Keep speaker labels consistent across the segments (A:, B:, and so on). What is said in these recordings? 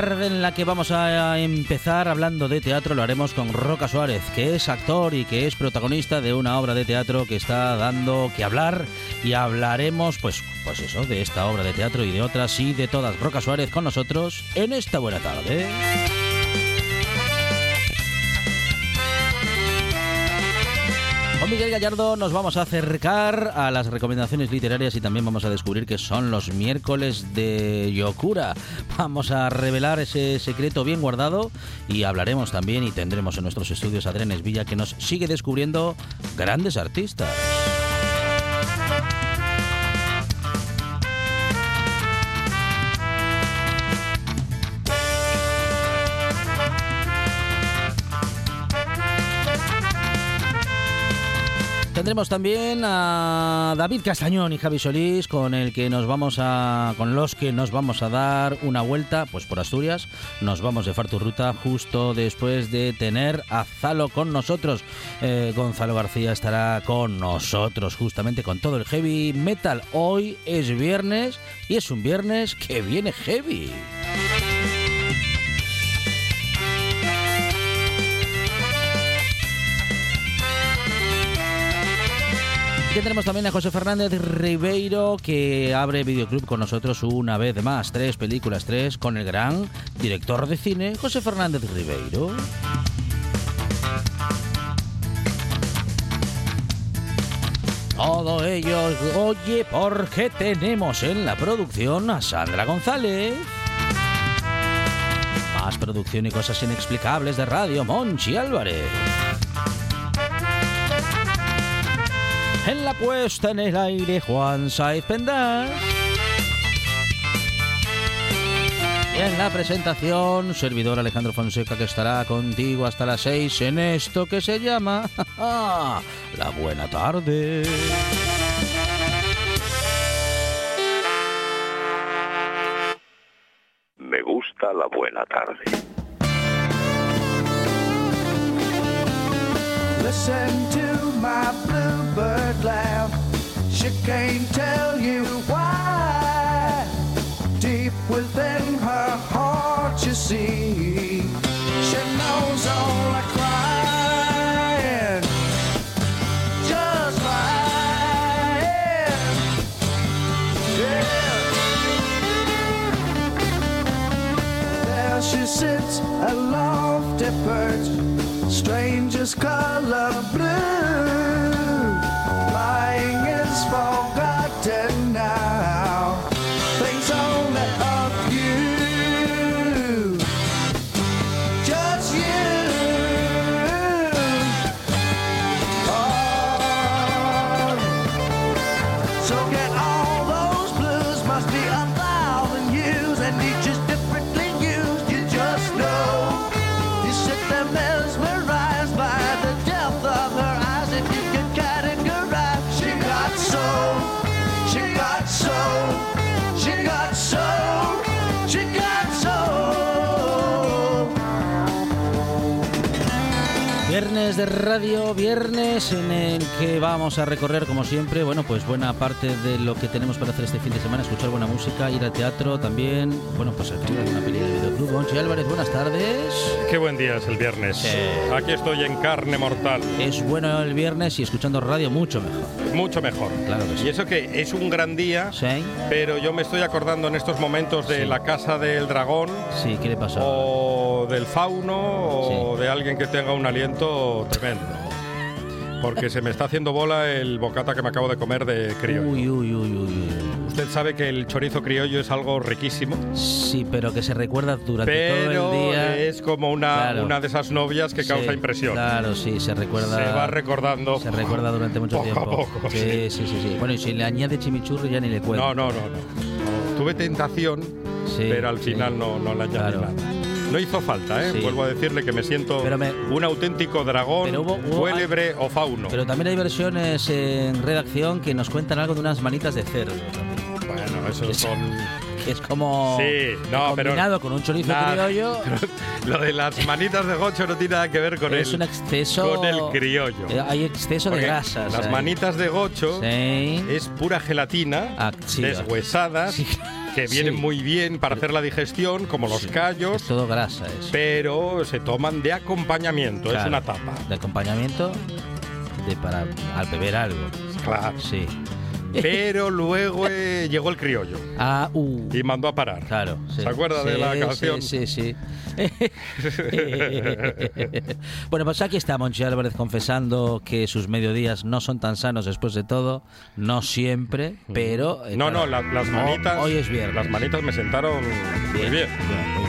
A: Tarde en la que vamos a empezar hablando de teatro, lo haremos con Roca Suárez, que es actor y que es protagonista de una obra de teatro que está dando que hablar y hablaremos pues pues eso, de esta obra de teatro y de otras y de todas. Roca Suárez con nosotros en esta buena tarde. Miguel Gallardo nos vamos a acercar a las recomendaciones literarias y también vamos a descubrir que son los miércoles de Yokura. Vamos a revelar ese secreto bien guardado y hablaremos también y tendremos en nuestros estudios a Drenes Villa que nos sigue descubriendo grandes artistas. Tendremos también a David Castañón y Javi Solís, con el que nos vamos a, con los que nos vamos a dar una vuelta, pues por Asturias. Nos vamos de Farturruta justo después de tener a Zalo con nosotros. Eh, Gonzalo García estará con nosotros justamente con todo el heavy metal. Hoy es viernes y es un viernes que viene heavy. Tendremos también a José Fernández Ribeiro que abre videoclub con nosotros una vez más. Tres películas, tres, con el gran director de cine José Fernández Ribeiro. Todo ello, oye, porque tenemos en la producción a Sandra González. Más producción y cosas inexplicables de radio, Monchi Álvarez. En la puesta en el aire, Juan Saiz Pendas. Y en la presentación, servidor Alejandro Fonseca que estará contigo hasta las 6 en esto que se llama La Buena Tarde.
B: Me gusta la buena tarde.
C: Listen to my bluebird laugh. She can't tell you why. Deep within her heart, you see, she knows all the colour blue.
A: Viernes de radio, viernes en el que vamos a recorrer, como siempre, bueno, pues buena parte de lo que tenemos para hacer este fin de semana, escuchar buena música, ir al teatro también, bueno, pues al final una peli de videoclub. Monchi Álvarez, buenas tardes.
D: Qué buen día es el viernes.
A: Sí.
D: Aquí estoy en carne mortal.
A: Es bueno el viernes y escuchando radio mucho mejor.
D: Mucho mejor.
A: Claro que sí.
D: Y eso que es un gran día,
A: ¿Sí?
D: pero yo me estoy acordando en estos momentos de
A: Sí.
D: la casa del dragón
A: Sí, ¿qué le pasó?
D: o del fauno o de alguien que tenga un aliento tremendo. Porque se me está haciendo bola el bocata que me acabo de comer de criollo.
A: Uy, uy, uy, uy.
D: Usted sabe que el chorizo criollo es algo riquísimo,
A: Sí, pero que se recuerda durante
D: pero
A: todo el día.
D: es como una,
A: Claro.
D: una de esas novias que causa
A: Sí,
D: impresión.
A: Claro, sí, se recuerda.
D: Se va recordando.
A: Se recuerda durante mucho
D: Poco a
A: tiempo.
D: poco,
A: sí,
D: sí.
A: sí, sí, sí. Bueno, y si le añade chimichurri ya ni le cuento.
D: No, no, no, no. Tuve tentación,
A: Sí,
D: pero al final no, no le añadí
A: Claro.
D: nada. No hizo falta, ¿eh?
A: Sí.
D: Vuelvo a decirle que me siento
A: Pero me-
D: un auténtico dragón,
A: Pero hubo-
D: o fauno.
A: Pero también hay versiones en redacción que nos cuentan algo de unas manitas de cerdo.
D: Bueno, esos son...
A: Es como
D: Sí, no, pero-
A: combinado con un chorizo criollo.
D: Lo de las manitas de gocho no tiene nada que ver con,
A: es
D: el,
A: un exceso.
D: con el criollo.
A: Eh, Hay exceso de grasas.
D: Las
A: ahí.
D: manitas de gocho
A: Sí.
D: es pura gelatina,
A: Ah, sí.
D: que vienen
A: Sí.
D: muy bien para hacer la digestión, como los
A: Sí,
D: callos,
A: Es todo grasa. Es.
D: pero se toman de acompañamiento, es una tapa.
A: De acompañamiento de para al beber algo.
D: Claro.
A: Sí.
D: Pero luego eh, llegó el criollo
A: Ah, uh.
D: y mandó a parar.
A: Claro. sí.
D: ¿Se acuerda de
A: Sí,
D: la
A: sí,
D: canción?
A: Sí, sí. bueno, pues aquí está Monchi Álvarez confesando que sus mediodías no son tan sanos después de todo. No siempre, pero. eh,
D: No,
A: claro,
D: no, la- las manitas.
A: Hoy es viernes.
D: Las manitas me sentaron muy bien.
A: Muy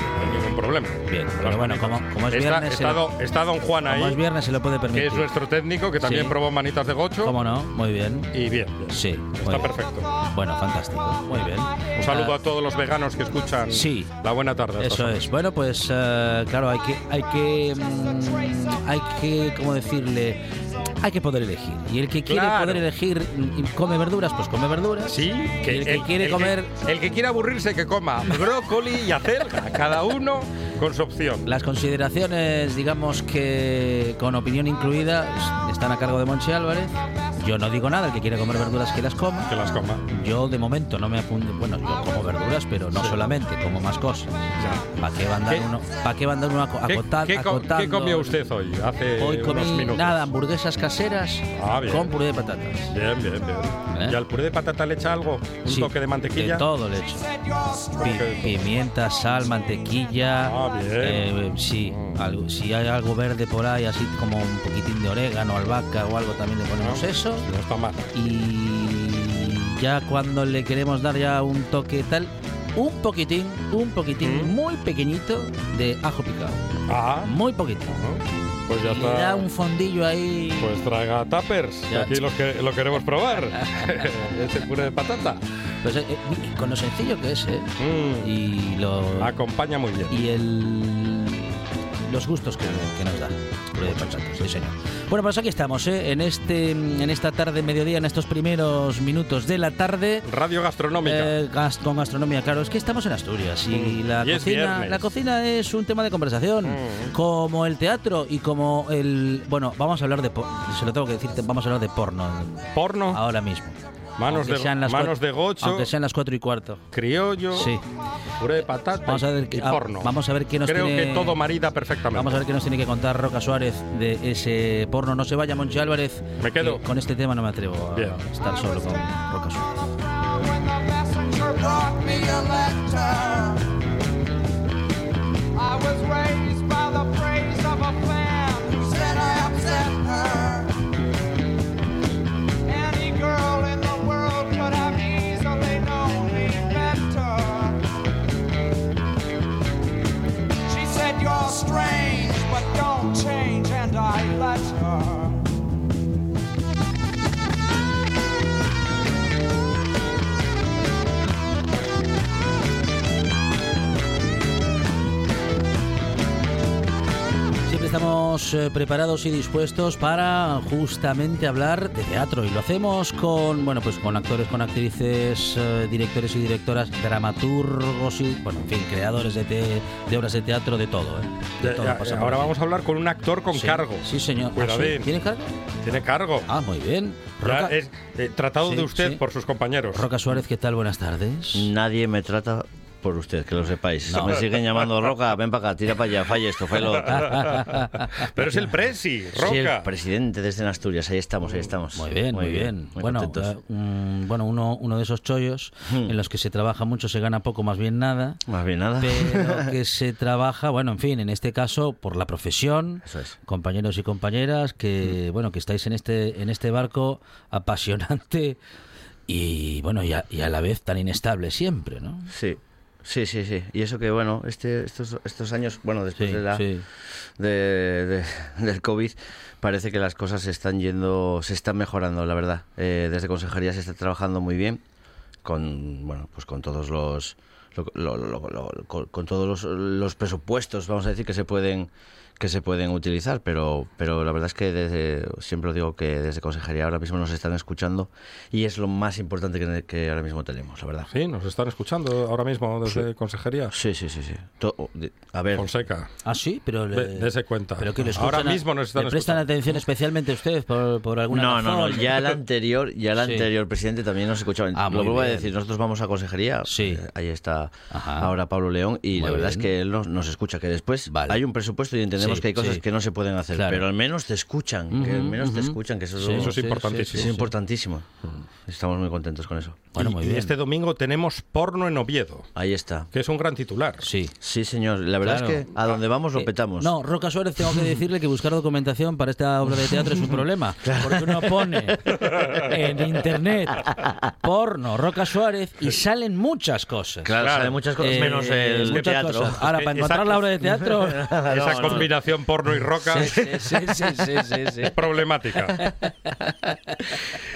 D: problema.
A: Bien, pero bueno,
D: manitas.
A: como- como es
D: está,
A: viernes,
D: Está,
A: lo-
D: don, está don Juan
A: Como es
D: ahí,
A: viernes se lo puede
D: que
A: permitir.
D: es nuestro técnico, que también
A: Sí.
D: probó manitas de gocho.
A: ¿Cómo no? Muy bien.
D: Y bien.
A: Sí.
D: Está
A: bien.
D: perfecto.
A: Bueno, fantástico. Muy bien.
D: Un saludo a todos los veganos que escuchan
A: Sí.
D: la buena tarde.
A: Eso
D: horas.
A: es. Bueno, pues eh, claro, hay que, hay que, mm, hay que, ¿cómo decirle? Hay que poder elegir. Y el que quiere
D: Claro.
A: poder elegir y come verduras, pues come verduras.
D: Sí,
A: Y el que quiere comer- Las consideraciones, digamos que con opinión incluida, es- están a cargo de Monchi Álvarez. Yo no digo nada, el que quiere comer verduras que las coma.
D: Que las coma.
A: Yo de momento no me apunto, bueno, yo como verduras, pero no
D: Sí.
A: solamente, como más cosas. ¿Para qué va a andar
D: ¿Qué-
A: uno, ¿para qué va a andar uno aco-
D: ¿Qué, qué qué comió usted hoy? Hace
A: Hoy comí
D: unos minutos.
A: nada, hamburguesas caseras
D: Ah,
A: con puré de patatas.
D: Bien, bien, bien.
A: ¿Eh?
D: ¿Y al puré de patata le echa algo? ¿Un
A: Sí,
D: toque de mantequilla?
A: De todo le echo. Pimienta, sal, mantequilla.
D: Ah, bien.
A: eh, sí,
D: Mm.
A: algo- si hay algo verde por ahí, así como un poquitín de orégano, albahaca o algo, también le ponemos
D: No,
A: eso.
D: No está mal.
A: Y ya cuando le queremos dar ya un toque tal, un poquitín, un poquitín
D: Mm.
A: muy pequeñito de ajo picado.
D: Ah,
A: Muy poquito.
D: pues ya
A: y le da
D: está.
A: un fondillo ahí.
D: Pues que
A: Ya.
D: aquí los que, lo queremos probar. Ese puré de patata.
A: Pues, eh, eh, con lo sencillo que es, ¿eh?
D: Mm,
A: Y lo.
D: Acompaña muy bien.
A: y el los gustos que, que nos da sí señor. Bueno, pues aquí estamos, ¿eh? en este en esta tarde mediodía, en estos primeros minutos de la tarde.
D: Radio gastronómica.
A: eh, con gastronomía, claro, es que estamos en Asturias y
D: Mm,
A: la
D: y
A: cocina, la cocina es un tema de conversación,
D: Mm.
A: como el teatro y como el, bueno, vamos a hablar de, se lo tengo que decir, vamos a hablar de porno
D: Porno,
A: ahora mismo.
D: Manos, de,
A: sean las
D: manos
A: cuat-
D: de gocho,
A: aunque sean las cuatro y cuarto.
D: criollo,
A: Sí.
D: puré de patata
A: Vamos a ver
D: y
A: qué- ah,
D: porno.
A: vamos a ver qué nos
D: Creo
A: tiene-
D: que todo marida perfectamente.
A: Vamos a ver qué nos tiene que contar Roca Suárez de ese porno. No se vaya, Monchi Álvarez.
D: Me quedo.
A: que Con este tema no me atrevo a
D: Bien.
A: estar solo con Roca Suárez.
C: Change, and
A: estamos eh, preparados y dispuestos para justamente hablar de teatro y lo hacemos con, bueno, pues con actores, con actrices, eh, directores y directoras, dramaturgos y, bueno, en fin, creadores de, te- de obras de teatro, de todo, ¿eh? De todo
D: ya, ahora vamos a hablar con un actor con
A: Sí,
D: cargo.
A: Sí, señor. Ah, sí. ¿Tiene cargo?
D: Tiene cargo.
A: Ah, muy bien.
D: Ya es eh, tratado
A: Sí,
D: de usted
A: sí.
D: por sus compañeros.
A: Roca Suárez, ¿qué tal? Buenas tardes.
E: Nadie me trata por usted, que lo sepáis.
A: No.
E: Me siguen llamando Roca, ven para acá, tira para allá, falla esto, falla lo otro.
D: Pero es el Presi, Roca.
E: Sí, el presidente desde Asturias, ahí estamos, ahí estamos.
A: Muy bien, muy, bien.
E: muy
A: bueno, eh, un- bueno uno, uno de esos chollos
E: Hmm.
A: en los que se trabaja mucho, se gana poco, más bien nada.
E: Más bien nada.
A: Pero que se trabaja, bueno, en fin, en este caso por la profesión,
E: Eso es.
A: compañeros y compañeras que, bueno, que estáis en este en este barco apasionante y bueno, y a, y a la vez tan inestable siempre, ¿no?
E: Sí, sí, sí, sí. Y eso que, bueno, este, estos, estos años, bueno, después
A: Sí,
E: de la,
A: sí.
E: de- de- del COVID, parece que las cosas se están yendo, se están mejorando, la verdad. Eh, desde Consejería se está trabajando muy bien, con, bueno, pues con todos los, lo- lo- lo- lo- con, con todos los, los presupuestos, vamos a decir, que se pueden que se pueden utilizar, pero, pero la verdad es que desde, siempre lo digo que desde Consejería ahora mismo nos están escuchando y es lo más importante que, que ahora mismo tenemos, la verdad.
D: Sí, nos están escuchando ahora mismo desde Consejería.
E: Sí, sí, sí, sí. To- a ver,
D: Fonseca.
A: Ah, sí, pero le,
D: dese cuenta.
A: Pero que
D: Ahora mismo nos están
A: le prestan
D: escuchando.
A: atención especialmente ustedes por, por alguna
E: no, no, no,
A: razón.
E: ya el anterior, ya el
A: Sí.
E: anterior presidente también nos escuchaba.
A: Ah,
E: Lo vuelvo a decir, nosotros vamos a consejería,
A: Sí.
E: eh, ahí está
A: Ajá.
E: ahora Pablo León y
A: Muy
E: la verdad es
A: bien.
E: que él nos, nos escucha, que después
A: Vale.
E: hay un presupuesto y entendemos
A: Sí,
E: que hay cosas
A: sí.
E: que no se pueden hacer,
A: Claro.
E: pero al menos te escuchan, que al menos te
A: ujú.
E: escuchan, que eso, es
A: Sí,
E: lo-
D: Eso es
A: sí,
D: importantísimo.
E: es
A: sí, sí.
E: importantísimo. Estamos muy contentos con eso.
A: Bueno,
D: y,
A: muy
D: y
A: bien.
D: este domingo tenemos porno en Oviedo,
E: Ahí está.
D: que es un gran titular.
A: Sí.
E: Sí, señor. La verdad
A: Claro.
E: es que a donde vamos lo
A: Eh,
E: petamos.
A: No, Roca Suárez, tengo que decirle que buscar documentación para esta obra de teatro es un problema. Porque uno pone en internet porno, Roca Suárez y salen muchas cosas.
E: Claro,
D: Claro.
E: sale muchas cosas
A: Eh,
E: menos el
A: muchas
E: teatro.
A: cosas. Ahora, para
D: Esa-
A: encontrar la obra de teatro.
D: Esa
E: No, no.
D: Combinación porno y roca
A: Sí, sí, sí,
D: es problemática.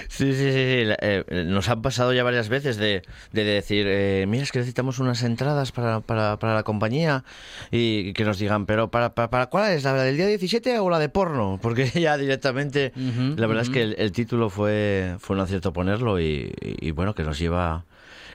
E: Sí, sí, sí. eh, nos han pasado ya varias veces de, de decir, eh, mira, es que necesitamos unas entradas para, para, para la compañía y que nos digan, pero ¿para, para, para cuál es? ¿La del día 17 o la de porno? Porque ya directamente, la verdad es que el, el título fue, fue un acierto ponerlo y, y- y bueno, que nos lleva...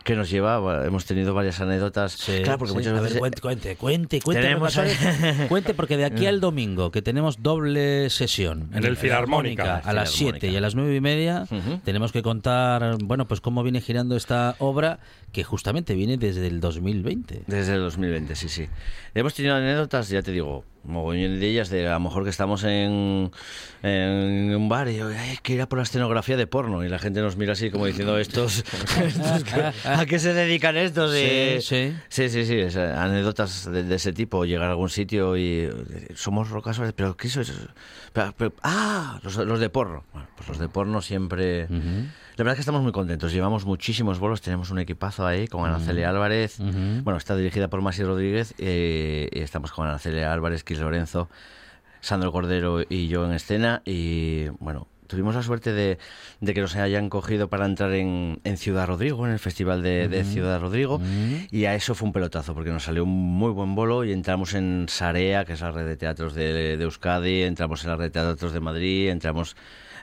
E: Que nos lleva, hemos tenido varias anécdotas.
A: Sí,
E: claro, porque
A: sí.
E: muchas
A: A ver,
E: veces.
A: cuente, cuente, cuente, cuente,
E: Tenemos
A: cuente, porque de aquí al domingo, que tenemos doble sesión
D: En el Filarmónica.
A: a las
E: Filarmónica.
A: 7 y a las nueve y media, tenemos que contar, bueno, pues cómo viene girando esta obra que justamente viene desde el 2020.
E: Desde el 2020, sí, sí. Hemos tenido anécdotas, ya te digo, mogollón de ellas, de a lo mejor que estamos en, en un bar y yo, "Ay, hay que ir a por la escenografía de porno. Y la gente nos mira así como diciendo, ¿estos, ¿a qué se dedican estos?
A: Sí,
E: Y-
A: sí.
E: Sí, sí, sí, o sea, anécdotas de, de ese tipo, llegar a algún sitio y eh, somos rocas, pero ¿qué sois? Pero- pero- ah, los, los de porno. Bueno, pues los de porno siempre... La verdad es que estamos muy contentos. Llevamos muchísimos bolos, tenemos un equipazo ahí con Ana Celia Álvarez. Bueno, está dirigida por Masi Rodríguez eh, y estamos con Ana Celia Álvarez, Kis Lorenzo, Sandro Cordero y yo en escena. Y bueno, tuvimos la suerte de, de que nos hayan cogido para entrar en, en Ciudad Rodrigo, en el Festival de, de Ciudad Rodrigo. Y a eso fue un pelotazo, porque nos salió un muy buen bolo y entramos en Sarea, que es la red de teatros de, de Euskadi, entramos en la red de teatros de Madrid, entramos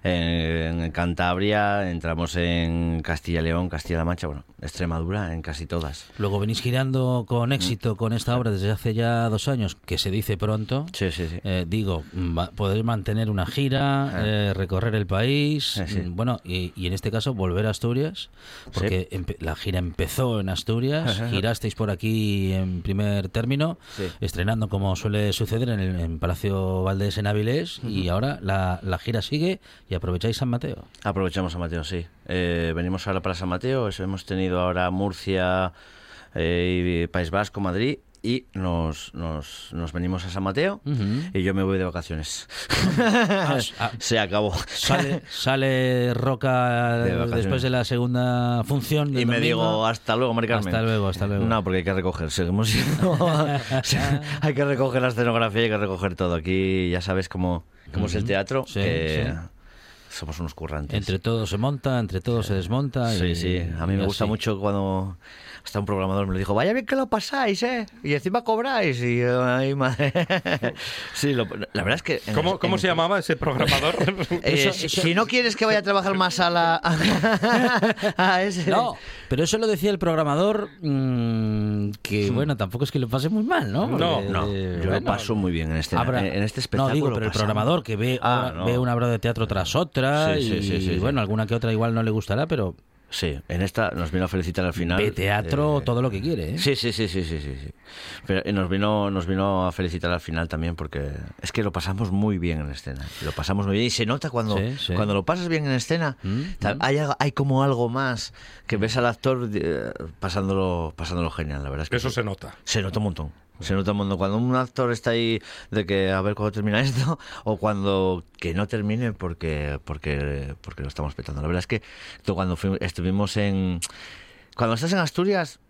E: en, Cantabria, entramos en Castilla y León, Castilla-La Mancha, bueno, Extremadura, en casi todas.
A: Luego venís girando con éxito con esta obra desde hace ya dos años, que se dice pronto.
E: Sí, sí, sí.
A: Eh, digo, va- poder mantener una gira, eh, recorrer el país,
E: Sí, sí.
A: mm, bueno, y, y en este caso volver a Asturias, porque empe- la gira empezó en Asturias, girasteis por aquí en primer término,
E: Sí.
A: estrenando como suele suceder en el en Palacio Valdés en Avilés, y ahora la, la gira sigue y aprovecháis San Mateo.
E: Aprovechamos San Mateo, sí. Eh, venimos ahora para San Mateo, eso hemos tenido ahora Murcia, eh, y País Vasco, Madrid, y nos, nos, nos venimos a San Mateo y yo me voy de vacaciones.
A: Ah, ah,
E: Se acabó.
A: Sale, sale Roca
E: De
A: después de la segunda función. del
E: Y me digo, hasta luego, Mari Carmen.
A: Hasta luego, hasta luego.
E: No, porque hay que recoger, seguimos siendo... hay que recoger la escenografía, hay que recoger todo. Aquí ya sabes cómo, cómo es el teatro.
A: Sí,
E: que
A: sí.
E: Somos unos currantes.
A: Entre todos se monta, entre todos se desmonta.
E: Sí,
A: y-
E: sí. A mí me gusta
A: así.
E: mucho cuando hasta un programador me lo dijo, vaya bien que lo pasáis, ¿eh? Y encima cobráis. Y yo, ay, madre. sí, lo- la verdad es que... en-
D: ¿Cómo, cómo
E: en-
D: se llamaba ese programador?
E: Eh,
A: Eso-
E: si-
A: eso-
E: Si no quieres que vaya a trabajar más a la... a ese...
A: No, pero eso lo decía el programador mm, que, bueno, tampoco es que lo pase muy mal, ¿no?
D: No,
A: Porque,
E: No,
A: eh,
E: yo lo
A: bueno,
E: paso muy bien en este,
A: habrá-
E: en este espectáculo.
A: No, digo, pero el
E: pasamos.
A: programador que ve,
E: Ah, no.
A: ve una obra de teatro tras otra
E: Sí, sí,
A: y,
E: sí, sí, sí.
A: bueno, alguna que otra igual no le gustará, pero
E: Sí, en esta nos vino a felicitar al final.
A: ve teatro
E: eh,
A: todo lo que quiere, ¿eh?
E: Sí, sí, sí, sí, sí, sí, sí. Pero nos vino, nos vino a felicitar al final también porque es que lo pasamos muy bien en escena. Lo pasamos muy bien y se nota cuando,
A: Sí, sí.
E: cuando lo pasas bien en escena.
A: Mm,
E: ta- Hay, hay como algo más que ves al actor eh, pasándolo, pasándolo genial, la verdad es que
D: Eso
E: sí.
D: se nota.
E: Se nota un montón. Se nota un montón. Cuando un actor está ahí de que a ver cuándo termina esto, o cuando que no termine porque porque porque lo estamos petando. La verdad es que tú cuando fuimos- estuvimos en. Cuando estás en Asturias,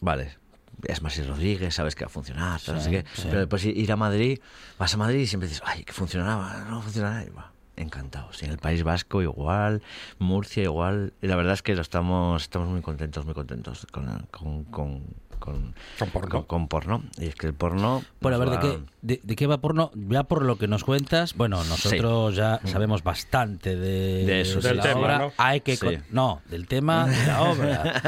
E: vale. Es Masi Rodríguez, sabes que va a funcionar,
A: Sí,
E: qué.
A: sí.
E: pero después ir a Madrid, vas a Madrid y siempre dices, ay, que funcionaba, no funcionaba. Y va, encantados. Y en el País Vasco igual, Murcia igual. Y la verdad es que lo estamos, estamos muy contentos, muy contentos con, con, con, con,
D: Con porno.
E: con- con porno. Y es que el porno.
A: Bueno, a ver,
E: nos
A: ¿de
E: va-
A: qué, de, de qué va porno? Ya por lo que nos cuentas, bueno, nosotros ya sabemos bastante de,
E: De eso,
D: Del
A: la
D: tema,
A: obra.
D: ¿no?
A: Hay que con- no, del tema de la obra.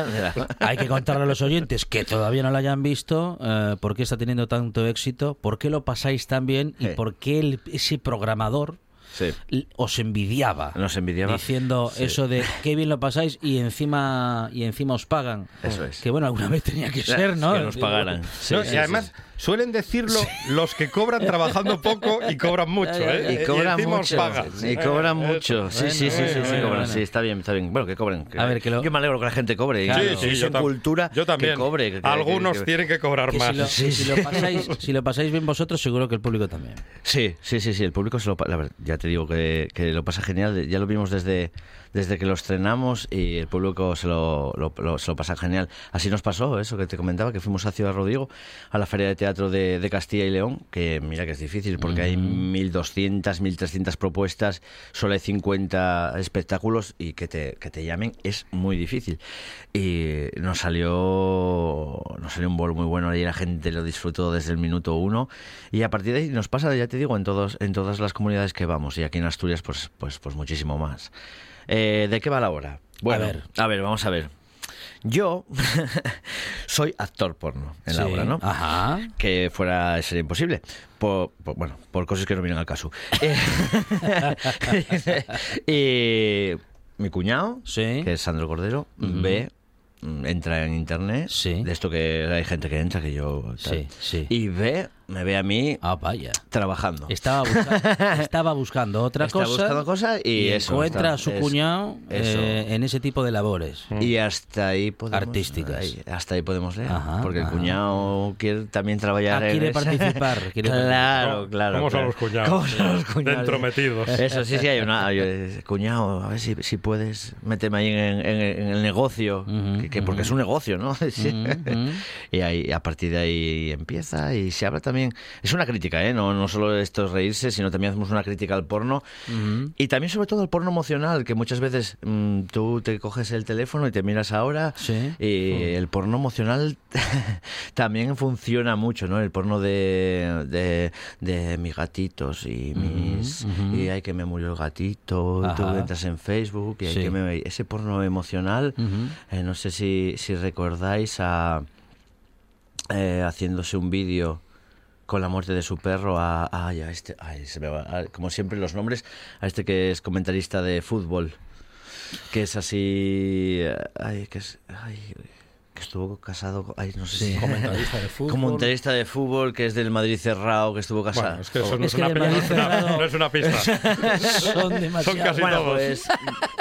A: Hay que contarle a los oyentes que todavía no la hayan visto eh, por qué está teniendo tanto éxito, por qué lo pasáis tan bien y por qué el- ese programador
E: Sí.
A: os envidiaba.
E: Nos envidiaba.
A: Diciendo
E: Sí.
A: eso de qué bien lo pasáis y encima y encima os pagan.
E: Eso es.
A: Que bueno, alguna vez tenía que ser, ¿no?
E: Que nos pagaran.
D: No, y además suelen decirlo los que cobran trabajando poco y cobran mucho, ¿eh?
E: Y cobran
D: os
E: mucho.
D: pagan.
E: Y cobran mucho. Sí,
A: Bueno,
E: sí, sí, sí, sí, cobran. Sí, está bien, está bien. Bueno, que cobren. que-
A: A ver, que lo-
E: Yo me alegro que la gente cobre.
A: Claro.
E: Y
D: Sí,
E: si
D: sí, yo,
E: cultura,
D: yo también.
E: que cobre. que- que-
D: Algunos
E: que-
D: tienen que cobrar
A: Que
D: más.
A: si, lo, que si lo pasáis, si lo pasáis bien vosotros, seguro que el público también.
E: Sí, sí, sí, sí, el público se lo la verdad, ya te digo que, que lo pasa genial, ya lo vimos desde, desde que lo estrenamos y el público se lo, lo- lo- se lo pasa genial. Así nos pasó, eso que te comentaba, que fuimos a Ciudad Rodrigo, a la Feria de Teatro de, de Castilla y León, que mira que es difícil porque hay 1.200, 1.300 propuestas, solo hay 50 espectáculos y que te, que te llamen es muy difícil. Y nos salió, nos salió un bolo muy bueno y la gente lo disfrutó desde el minuto uno y a partir de ahí nos pasa, ya te digo, en, todos, en todas las comunidades que vamos y aquí en Asturias pues, pues, pues muchísimo más. Eh, ¿De qué va la hora? Bueno,
A: A ver.
E: a ver, vamos a ver. Yo soy actor porno en la obra, ¿no?
A: Ajá.
E: que fuera sería imposible. Por, por- bueno, por cosas que no vienen al caso. Eh, y mi cuñado,
A: Sí.
E: que es Sandro Cordero, ve, mm, entra en internet,
A: Sí.
E: de esto que hay gente que entra, que yo... tal,
A: Sí, sí.
E: Y ve, me ve a mí
A: Ah, vaya.
E: trabajando.
A: Estaba, busca- estaba buscando otra
E: Está
A: cosa.
E: buscando cosas y, eso.
A: encuentra
E: está-
A: a su
E: es-
A: cuñado eh, en ese tipo de labores.
E: Y hasta ahí podemos...
A: Artísticas.
E: ahí- hasta ahí podemos leer.
A: Ajá,
E: porque el
A: ajá.
E: cuñado quiere también trabajar
A: Ah,
E: en
A: quiere
E: esa-
A: participar, quiere
E: claro,
D: ¿Cómo-
E: claro.
D: son
E: claro.
D: los cuñados?
E: ¿Cómo son los cuñados?
D: Dentro metidos.
E: Eso sí, sí, hay una. cuñado, a ver si, si puedes meterme ahí en, en- en el negocio.
A: Ujú,
E: que, que porque
A: ujú.
E: es un negocio, ¿no? Sí.
A: Ujú, ujú.
E: Y ahí, a partir de ahí empieza y se habla también. Es una crítica, ¿eh? No, no solo esto es reírse, sino también hacemos una crítica al porno. Y también, sobre todo, al porno emocional, que muchas veces mm, tú te coges el teléfono y te miras ahora.
A: Sí.
E: Y el porno emocional también funciona mucho, ¿no? El porno de, de, de mis gatitos y mis. Y hay que me murió el gatito. y Tú
A: Ajá.
E: entras en Facebook y hay
A: Sí.
E: que me. Ese porno emocional. Eh, no sé si, si recordáis a. eh, haciéndose un vídeo con la muerte de su perro a, ay, a este, ay, se me va, a- como siempre los nombres, a este que es comentarista de fútbol, que es así, eh, ay, que es, ay, que estuvo casado, con- ay, no sé
A: Sí.
E: si
D: Comentarista de fútbol.
E: comentarista de fútbol, que es del Madrid cerrado, que estuvo casado.
D: Bueno, es que eso no
A: Es
D: es,
A: que
D: una, no
A: Madrid
D: es una-
A: cerrado-
D: no es una pista.
A: Son demasiado.
D: casi
E: Bueno,
D: todos.
E: pues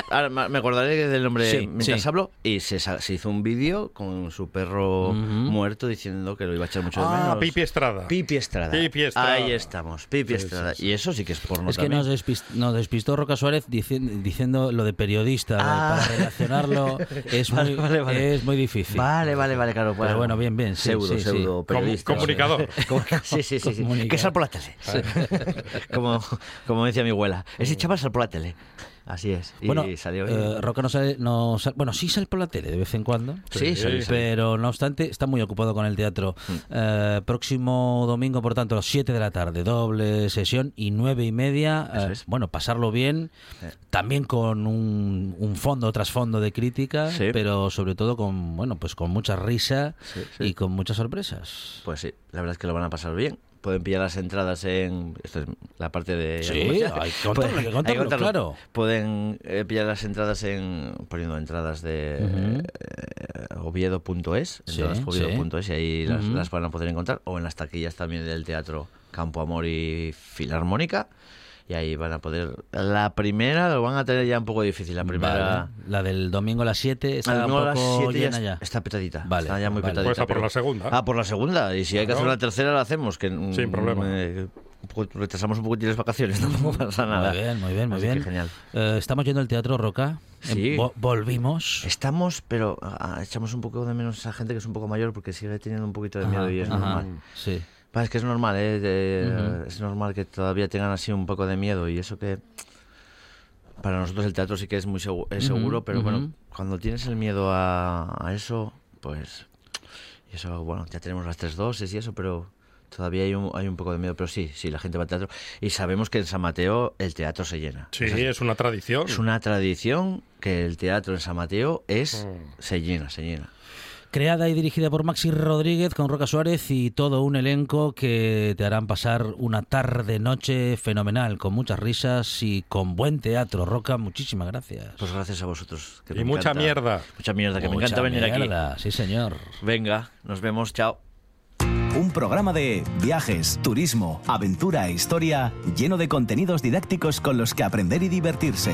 E: ahora me acordaré del nombre
A: Sí,
E: mientras
A: sí.
E: hablo y se, sa- se hizo un vídeo con su perro muerto diciendo que lo iba a echar mucho de
D: Ah,
E: menos.
D: Pipi Estrada.
E: Pipi Estrada.
D: Pipi Estrada.
E: Ahí estamos, Pipi
D: Sí,
E: Estrada.
D: sí, sí.
E: Y eso sí que es porno
A: Es que
E: también.
A: nos, despist- nos despistó Roca Suárez diciendo, diciendo lo de periodista.
E: Ah.
A: Para relacionarlo es,
E: Vale,
A: muy,
E: vale, vale.
A: es muy difícil.
E: Vale, vale, vale, claro.
A: Pero bueno, bien, bien, sí,
E: pseudo,
A: sí, sí.
E: pseudo
D: Com-
E: periodista.
D: comunicador.
E: Sí, sí, sí. sí. Que sal por la tele. como, como decía mi abuela. Ese chaval sal por la tele. Así es. Y
A: Bueno,
E: salió
A: eh. Roca no sale, no sal- bueno, sí sale por la tele de vez en cuando.
E: Sí,
D: sí, sí.
A: Pero no obstante, está muy ocupado con el teatro.
E: Mm.
A: Eh, próximo domingo, por tanto, a las 7 de la tarde, doble sesión y nueve y media. Eh,
E: es.
A: Bueno, pasarlo bien,
E: Sí.
A: también con un, un fondo, trasfondo de crítica,
E: Sí.
A: pero sobre todo con, bueno, pues con mucha risa y con muchas sorpresas.
E: Pues sí, la verdad es que lo van a pasar bien. Pueden pillar las entradas en. Esto es la parte de.
A: Sí, hay que contarlo, hay que claro.
E: Pueden eh, pillar las entradas en. poniendo entradas de.
A: Ujú.
E: eh, oviedo.es.
A: Sí,
E: entradas oviedo.es y ahí las, las van a poder encontrar. O en las taquillas también del teatro Campo Amor y Filarmónica. Y ahí van a poder. La primera lo van a tener ya un poco difícil. La primera.
A: Vale. La del domingo a las 7 está un
E: las
A: poco
E: siete ya
A: llena ya.
E: Está petadita.
A: Vale,
E: está ya muy
A: vale.
E: petadita.
D: Pues a por
E: pero-
D: la segunda.
E: Ah, por la segunda. Y si hay que hacer una tercera, la hacemos. Que, mm,
D: Sin problema.
E: eh, un poco- retrasamos un poquito las vacaciones, tampoco pasa nada.
A: Muy bien, muy bien, muy
E: Así
A: bien.
E: genial.
A: Eh, estamos yendo al teatro Roca.
E: Sí.
A: Eh, vo- volvimos.
E: Estamos, pero ah, echamos un poco de menos a gente que es un poco mayor porque sigue teniendo un poquito de miedo y es
A: Ajá,
E: normal.
A: Sí.
E: Es que es normal, ¿eh? De-. Es normal que todavía tengan así un poco de miedo y eso que para nosotros el teatro sí que es muy segu- es seguro, pero bueno, cuando tienes el miedo a, a eso, pues y eso, bueno, ya tenemos las tres dosis y eso, pero todavía hay un, hay un poco de miedo, pero sí, sí, la gente va al teatro y sabemos que en San Mateo el teatro se llena.
D: Sí,
E: es
D: una tradición.
E: es una tradición que el teatro en San Mateo es
D: Mm.
E: se llena, se llena.
A: Creada y dirigida por Maxi Rodríguez con Roca Suárez y todo un elenco que te harán pasar una tarde-noche fenomenal, con muchas risas y con buen teatro. Roca, muchísimas gracias.
E: Pues gracias a vosotros. que
D: Y mucha
E: encanta-
D: mierda.
E: Mucha mierda, que me encanta venir aquí.
A: mierda, Sí, señor.
E: Venga, nos vemos, chao.
F: Un programa de viajes, turismo, aventura e historia lleno de contenidos didácticos con los que aprender y divertirse.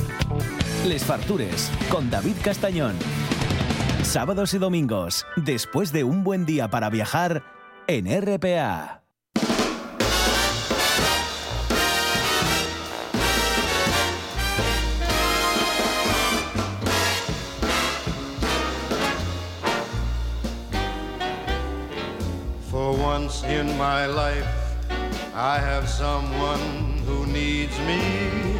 F: Les Fartures con David Castañón. Sábados y domingos, después de un buen día para viajar en RPA.
G: For once in my life, I have someone who needs me,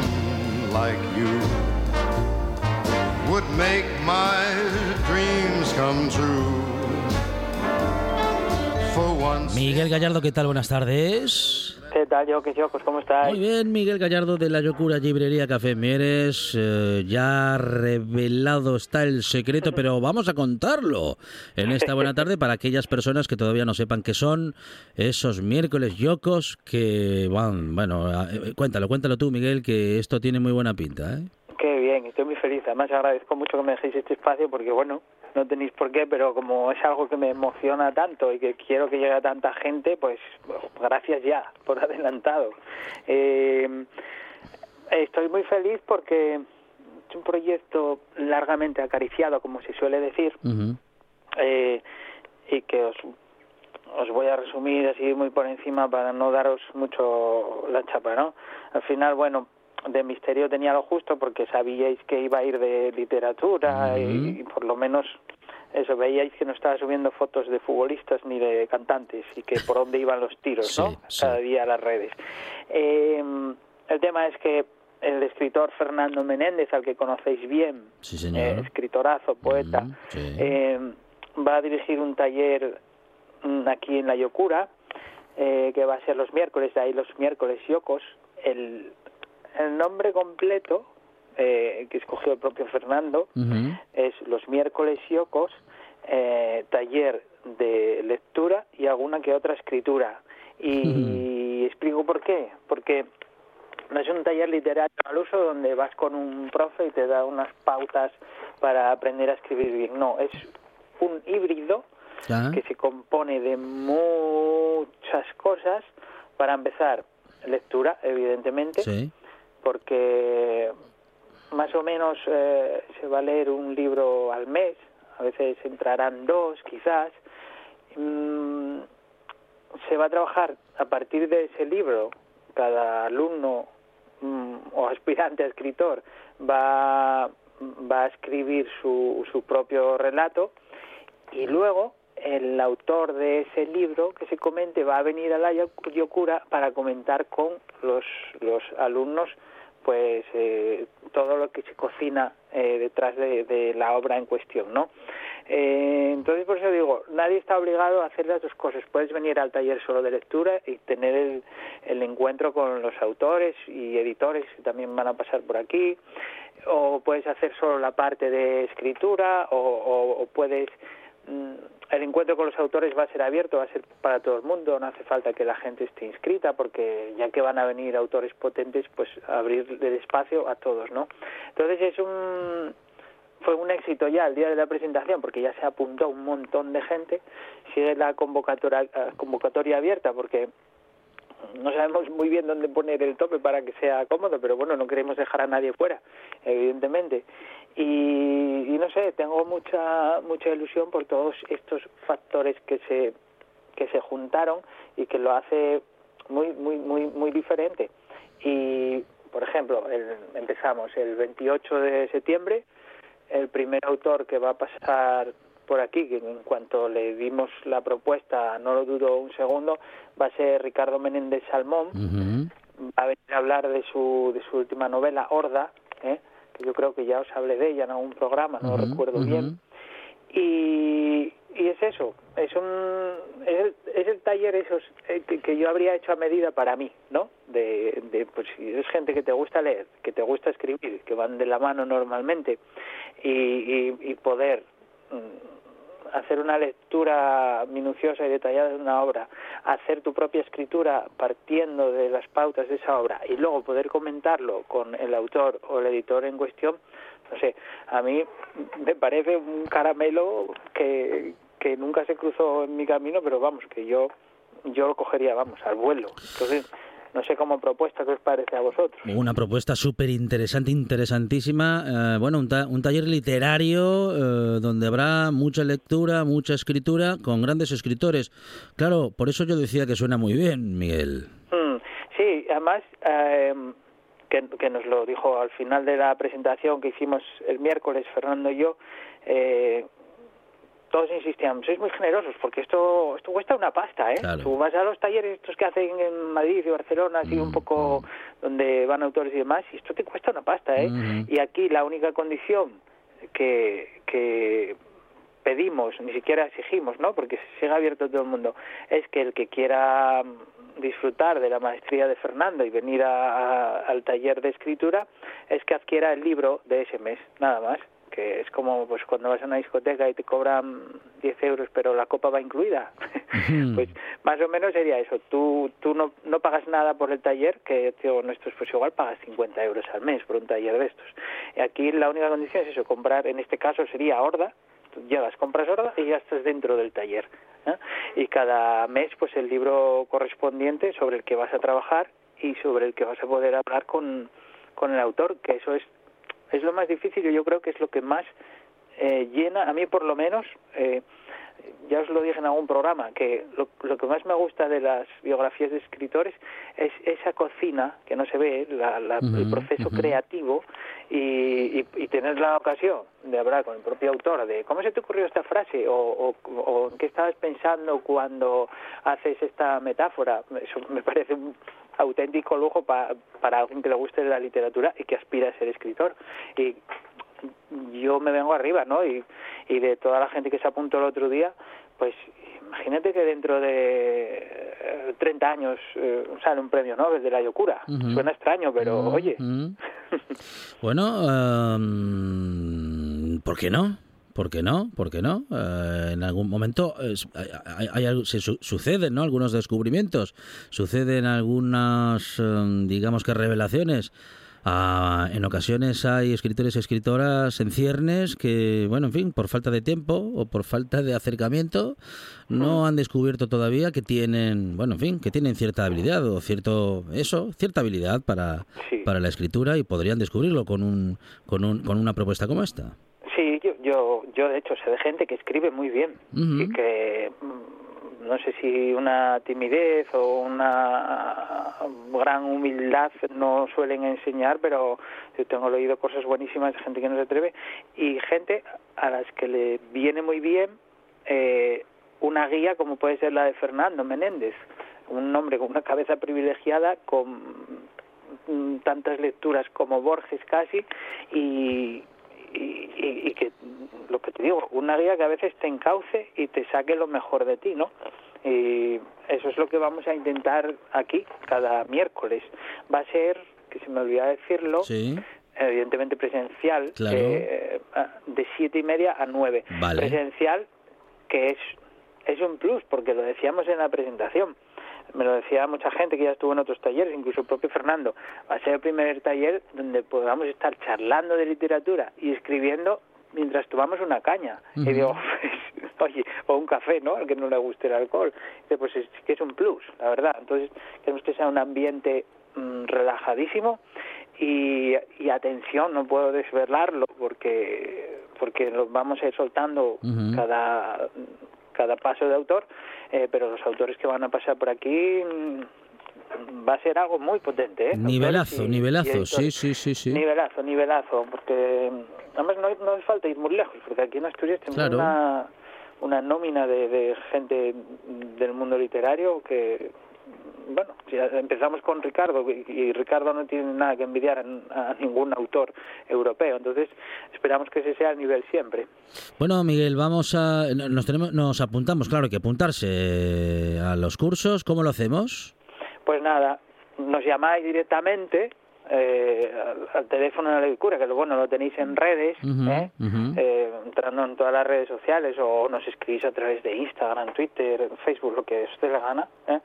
G: like you would make my dreams come true. For once.
A: Miguel Gallardo, ¿qué tal? Buenas tardes.
H: ¿Qué tal, yo que pues ¿Cómo estáis?
A: Muy bien, Miguel Gallardo de la Locura Librería Café Mieres. Eh, ya revelado está el secreto, pero vamos a contarlo en esta buena tarde para aquellas personas que todavía no sepan qué son esos miércoles yocos que van. Bueno, eh, cuéntalo, cuéntalo tú, Miguel, que esto tiene muy buena pinta. ¿eh?
H: Qué bien, estoy muy feliz. Además, agradezco mucho que me dejéis este espacio porque, bueno, no tenéis por qué, pero como es algo que me emociona tanto y que quiero que llegue a tanta gente, pues bueno, gracias ya por adelantado. Eh, estoy muy feliz porque es un proyecto largamente acariciado, como se suele decir, eh, y que os, os voy a resumir así muy por encima para no daros mucho la chapa, ¿no? Al final, bueno, de misterio tenía lo justo porque sabíais que iba a ir de literatura y, y por lo menos eso, veíais que no estaba subiendo fotos de futbolistas ni de cantantes y que por dónde iban los tiros,
A: Sí,
H: ¿no?
A: sí.
H: Cada día a las redes. Eh, el tema es que el escritor Fernando Menéndez, al que conocéis bien,
A: Sí, señor.
H: eh, escritorazo, poeta, eh, va a dirigir un taller mm, aquí en La Yocura, eh, que va a ser los miércoles, de ahí los miércoles yocos. El, el nombre completo eh, que escogió el propio Fernando es Los miércoles yocos, eh, taller de lectura y alguna que otra escritura. Y explico por qué. Porque no es un taller literario al uso donde vas con un profe y te da unas pautas para aprender a escribir bien. No, es un híbrido
A: Ya.
H: que se compone de muchas cosas. Para empezar, lectura, evidentemente,
A: Sí.
H: Porque más o menos eh, se va a leer un libro al mes, a veces entrarán dos quizás. Mm, se va a trabajar a partir de ese libro, cada alumno mm, o aspirante a escritor va, va a escribir su, su propio relato y luego el autor de ese libro que se comente va a venir a la Yo- Yokura para comentar con los, los alumnos pues eh, todo lo que se cocina eh, detrás de, la obra en cuestión, ¿no? Eh, entonces, por eso digo, nadie está obligado a hacer las dos cosas. Puedes venir al taller solo de lectura y tener el, el encuentro con los autores y editores que también van a pasar por aquí, o puedes hacer solo la parte de escritura, o, o- o puedes mm, el encuentro con los autores va a ser abierto, va a ser para todo el mundo, no hace falta que la gente esté inscrita, porque ya que van a venir autores potentes, pues abrir el espacio a todos, ¿no? Entonces es un fue un éxito ya el día de la presentación, porque ya se apuntó un montón de gente, sigue la convocatoria, eh, convocatoria abierta, porque no sabemos muy bien dónde poner el tope para que sea cómodo, pero bueno, no queremos dejar a nadie fuera, evidentemente. Y, y no sé, tengo mucha mucha ilusión por todos estos factores que se que se juntaron y que lo hace muy muy muy muy diferente. Y por ejemplo, el- empezamos el 28 de septiembre, el primer autor que va a pasar por aquí, que en cuanto le dimos la propuesta, no lo dudo un segundo, va a ser Ricardo Menéndez Salmón, va a venir a hablar de su, de su última novela, Horda, ¿eh? que yo creo que ya os hablé de ella en algún programa, no
A: Ujú,
H: recuerdo bien. Y, y es eso, es un es el, es el taller esos eh, que, que yo habría hecho a medida para mí, ¿no? De, de pues si es gente que te gusta leer, que te gusta escribir, que van de la mano normalmente y, y, y poder mm, hacer una lectura minuciosa y detallada de una obra, hacer tu propia escritura partiendo de las pautas de esa obra y luego poder comentarlo con el autor o el editor en cuestión, no sé, a mí me parece un caramelo que, que nunca se cruzó en mi camino, pero vamos, que yo yo lo cogería, vamos, al vuelo. Entonces, no sé cómo propuesta, ¿qué os parece a vosotros?
A: Una propuesta súper interesante, interesantísima. Eh, bueno, un, ta- un taller literario eh, donde habrá mucha lectura, mucha escritura, con grandes escritores. Claro, por eso yo decía que suena muy bien, Miguel.
H: Mm, sí, además, eh, que, que nos lo dijo al final de la presentación que hicimos el miércoles, Fernando y yo, eh, todos insistían, sois muy generosos porque esto esto cuesta una pasta, ¿eh?
A: Claro.
H: Tú vas a los talleres estos que hacen en Madrid y Barcelona, así un poco donde van autores y demás, y esto te cuesta una pasta, ¿eh?
A: Ujú.
H: Y aquí la única condición que, que pedimos, ni siquiera exigimos, ¿no? Porque sigue abierto todo el mundo, es que el que quiera mm, disfrutar de la maestría de Fernando y venir a- a- al taller de escritura, es que adquiera el libro de ese mes, nada más que es como pues cuando vas a una discoteca y te cobran 10 euros pero la copa va incluida. Pues más o menos sería eso. Tú tú no, no pagas nada por el taller que tío, nuestros pues igual pagas 50 euros al mes por un taller de estos. Y aquí la única condición es eso comprar en este caso sería horda. Tú llegas compras horda y ya estás dentro del taller ¿eh? y cada mes pues el libro correspondiente sobre el que vas a trabajar y sobre el que vas a poder hablar con con el autor que eso es es lo más difícil y yo creo que es lo que más eh, llena, a mí por lo menos, eh, ya os lo dije en algún programa, que lo, lo que más me gusta de las biografías de escritores es esa cocina que no se ve, la- la- el proceso creativo y, y- y tener la ocasión de hablar con el propio autor de cómo se te ocurrió esta frase o, o, qué estabas pensando cuando haces esta metáfora. Eso me parece un auténtico lujo pa- para alguien que le guste la literatura y que aspira a ser escritor. Y yo me vengo arriba, ¿no? Y, y de toda la gente que se apuntó el otro día, pues imagínate que dentro de eh, 30 años eh, sale un premio Nobel de la locura. Suena extraño, pero oye.
A: Bueno, em, ¿por qué no? ¿Por qué no? ¿Por qué no? Eh, en algún momento hay- hay- hay algo- se su- suceden ¿no? algunos descubrimientos, suceden algunas, em, digamos que revelaciones. Ah, en ocasiones hay escritores y escritoras en ciernes que, bueno, en fin, por falta de tiempo o por falta de acercamiento, no han descubierto todavía que tienen, bueno, en fin, que tienen cierta habilidad o cierto, eso, cierta habilidad para,
H: Sí.
A: para la escritura y podrían descubrirlo con un, con un, con una propuesta como esta.
H: Yo, de hecho sé de gente que escribe muy bien y que mm, no sé si una timidez o una gran humildad no suelen enseñar, pero yo tengo leído cosas buenísimas de gente que no se atreve y gente a las que le viene muy bien eh, una guía como puede ser la de Fernando Menéndez, un hombre con una cabeza privilegiada, con mm, tantas lecturas como Borges casi y, y, y- y que lo que te digo, una guía que a veces te encauce y te saque lo mejor de ti, ¿no? Y eso es lo que vamos a intentar aquí cada miércoles. Va a ser, que se me olvidaba decirlo,
A: Sí.
H: evidentemente presencial,
A: Claro.
H: eh, de siete y media a nueve.
A: Vale.
H: Presencial, que es, es un plus, porque lo decíamos en la presentación. Me lo decía mucha gente que ya estuvo en otros talleres, incluso el propio Fernando. Va a ser el primer taller donde podamos estar charlando de literatura y escribiendo mientras tomamos una caña. Y digo, pues, oye, o un café, ¿no? Al que no le guste el alcohol. Dice, pues es que es un plus, la verdad. Entonces, queremos que sea un ambiente mm, relajadísimo y, y atención, no puedo desvelarlo porque porque lo vamos a ir soltando cada cada paso de autor, eh, pero los autores que van a pasar por aquí mm, va a ser algo muy potente. ¿eh?
A: Nivelazo,
H: y- y
A: nivelazo, sí,
H: editores.
A: sí, sí, sí.
H: Nivelazo, nivelazo, porque mm, además no, no hace falta ir muy lejos, porque aquí en Asturias tenemos
A: Claro.
H: una, una nómina de, de gente del mundo literario que, bueno, si empezamos con Ricardo, y, Ricardo no tiene nada que envidiar a, a ningún autor europeo, entonces esperamos que ese sea el nivel siempre.
A: Bueno, Miguel, vamos a. Nos, tenemos, nos apuntamos, claro, hay que apuntarse eh, a los cursos. ¿Cómo lo hacemos?
H: Pues nada, nos llamáis directamente eh, al, al teléfono de la lectura, que lo bueno lo tenéis en redes, ¿eh? Eh, entrando en todas las redes sociales o nos escribís a través de Instagram, Twitter, Facebook, lo que os dé la gana. ¿eh?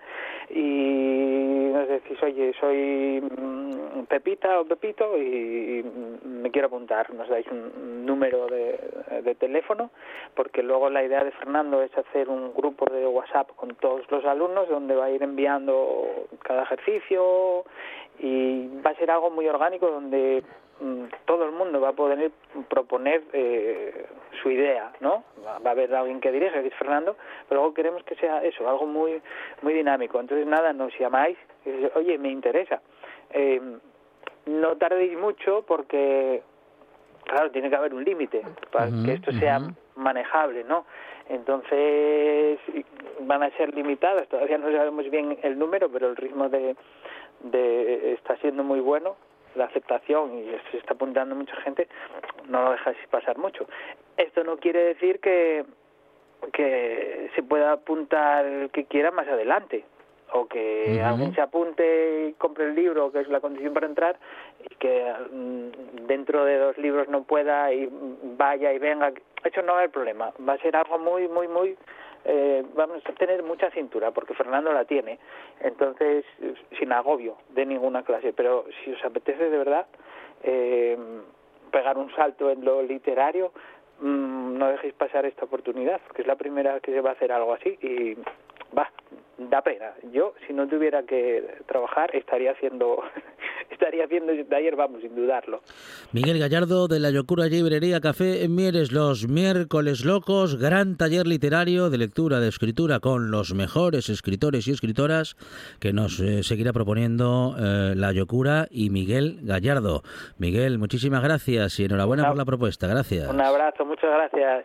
H: Y nos decís, oye, soy mm, Pepita o Pepito y, y me quiero apuntar. Nos dais un número de, de teléfono, porque luego la idea de Fernando es hacer un grupo de WhatsApp con todos los alumnos donde va a ir enviando cada ejercicio y va a ser algo muy orgánico donde mm, todo el mundo va a poder proponer eh, su idea, ¿no? Va va a haber alguien que dirige, que es Fernando, pero luego queremos que sea eso, algo muy muy dinámico. Entonces, nada, nos llamáis y dices, oye, me interesa. Eh, no tardéis mucho porque, claro, tiene que haber un límite para que esto sea manejable, ¿no? Entonces van a ser limitadas, todavía no sabemos bien el número, pero el ritmo de, de está siendo muy bueno, la aceptación y se está apuntando mucha gente, no lo dejáis pasar mucho. Esto no quiere decir que que se pueda apuntar el que quiera más adelante o que alguien se apunte y compre el libro que es la condición para entrar y que mm, dentro de dos libros no pueda y vaya y venga. Eso no es el problema. Va a ser algo muy muy muy eh, vamos a tener mucha cintura porque Fernando la tiene entonces sin agobio de ninguna clase. Pero si os apetece de verdad eh, pegar un salto en lo literario mm, no dejéis pasar esta oportunidad porque es la primera que se va a hacer algo así y va da pena yo si no tuviera que trabajar estaría haciendo estaría haciendo ese taller vamos sin dudarlo
A: Miguel Gallardo de la Locura Librería Café en Mieres, los miércoles locos, gran taller literario de lectura, de escritura con los mejores escritores y escritoras que nos eh, seguirá proponiendo eh, la Locura y Miguel Gallardo. Miguel, muchísimas gracias y enhorabuena
H: Una-
A: por la propuesta. Gracias.
H: un abrazo muchas gracias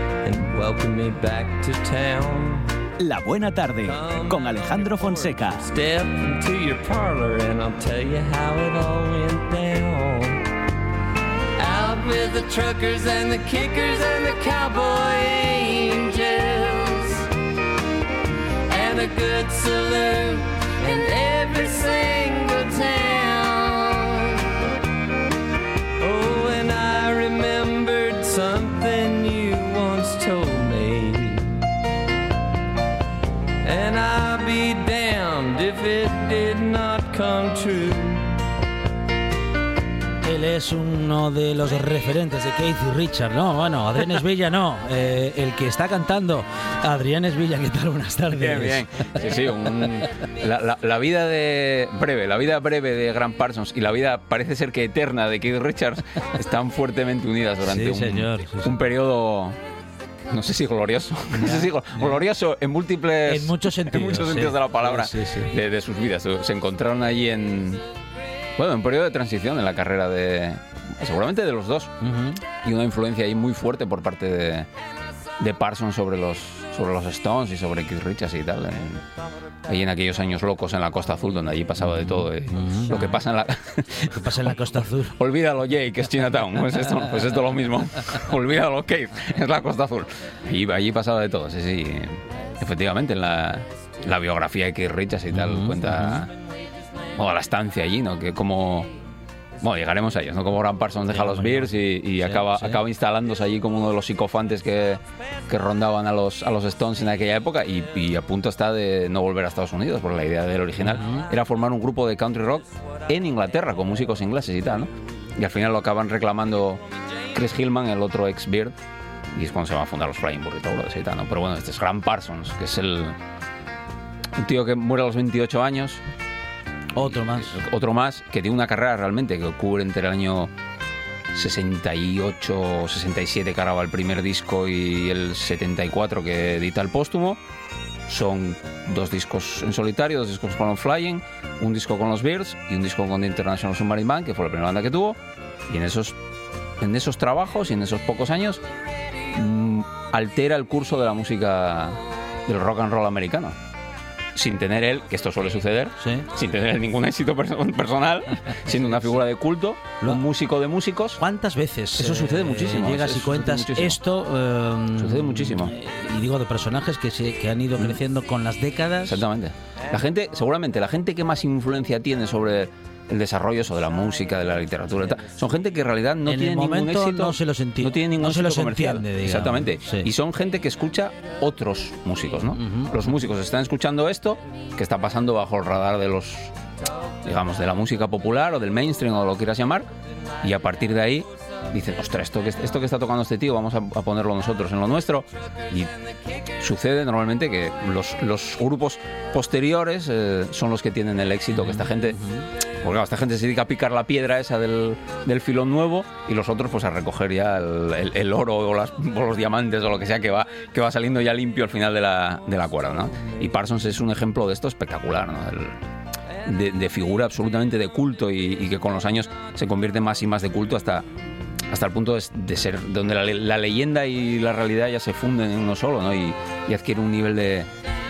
I: Welcome me back to town.
F: La Buena Tarde, con Alejandro Fonseca.
I: Step into your parlor and I'll tell you how it all went down. Out with the truckers and the kickers and the cowboy angels. And a good salute in every single town.
A: Es uno de los referentes de Keith Richard, ¿no? Bueno, Adrián Esvilla no, eh, el que está cantando. Adrián Esvilla, ¿qué tal? Buenas tardes.
J: Bien, bien. Sí, sí, un- la, la- la vida de breve, la vida breve de Grant Parsons y la vida parece ser que eterna de Keith Richards están fuertemente unidas durante
A: Sí,
J: un,
A: señor, sí, sí.
J: un periodo no sé si glorioso, no sé si glo- glorioso en múltiples
A: En muchos sentidos,
J: en muchos
A: sí.
J: sentidos de la palabra
A: sí.
J: De, de sus vidas. Se encontraron allí en bueno, en un periodo de transición en la carrera de seguramente de los dos.
A: Ujú.
J: y una influencia ahí muy fuerte por parte de, de Parsons sobre los sobre los Stones y sobre Keith Richards y tal en- ahí en aquellos años locos en la Costa Azul donde allí pasaba de todo y lo que pasa en la
A: ¿Qué pasa en la Costa Azul?
J: olvídalo Jay que es Chinatown. Pues esto pues esto lo mismo. Olvídalo Keith es la Costa Azul. Y allí pasaba de todo sí sí. Efectivamente en la, la biografía de Keith Richards y tal cuenta bueno, la estancia allí no que como bueno, llegaremos a ellos, ¿no? Como Grant Parsons deja los Bears y, y acaba,
A: sí.
J: acaba instalándose allí como uno de los psicofantes que, que rondaban a los, a los Stones en aquella época y, y a punto está de no volver a Estados Unidos, porque la idea del original era formar un grupo de country rock en Inglaterra con músicos ingleses y tal, ¿no? Y al final lo acaban reclamando Chris Hillman, el otro ex Beard, y es cuando se van a fundar los Flying Burritos y tal, ¿no? Pero bueno, este es Grant Parsons, que es el... Un tío que muere a los 28 años,
A: Otro más.
J: otro más que tiene una carrera realmente que cubre entre el año 68 o 67 que graba el primer disco y el 74 que edita el póstumo. Son dos discos en solitario, dos discos con los Flying, un disco con los Bears y un disco con The International Submarine Band, que fue la primera banda que tuvo. Y en esos, en esos trabajos y en esos pocos años mm, altera el curso de la música del rock and roll americano. Sin tener él, que esto suele suceder,
A: Sí.
J: sin tener ningún éxito perso- personal, siendo una figura de culto,
A: Lo-
J: un músico de músicos.
A: ¿Cuántas veces
J: Eso
A: eh,
J: sucede muchísimo,
A: llegas
J: eso
A: y cuentas esto? eh,
J: Sucede muchísimo.
A: eh, Y digo de personajes que, se, que han ido creciendo con las décadas.
J: Exactamente. La gente, seguramente, la gente que más influencia tiene sobre el desarrollo eso de la música, de la literatura, tal, son gente que en realidad no
A: En
J: tiene
A: el
J: ningún éxito,
A: no se los enti-
J: no tiene ningún
A: no se
J: éxito
A: los
J: comercial.
A: entiende.
J: Exactamente.
A: Sí.
J: Y son gente que escucha otros músicos, ¿no? Los músicos están escuchando esto que está pasando bajo el radar de los digamos, de la música popular o del mainstream o lo quieras llamar, y a partir de ahí dicen, ostras, esto que, esto que está tocando este tío, vamos a, a ponerlo nosotros en lo nuestro. Y sucede normalmente que los, los grupos posteriores eh, son los que tienen el éxito, que esta gente, porque claro, esta gente se dedica a picar la piedra esa del, del filón nuevo y los otros pues a recoger ya el, el- oro o, las- o los diamantes o lo que sea que va, que va saliendo ya limpio al final de la, de la cuerda. ¿no? Y Parsons es un ejemplo de esto espectacular. ¿no? De, figura absolutamente de culto y, que con los años se convierte más y más de culto hasta, hasta el punto de, de ser donde la, la leyenda y la realidad ya se funden en uno solo ¿no? y, y adquiere un nivel de,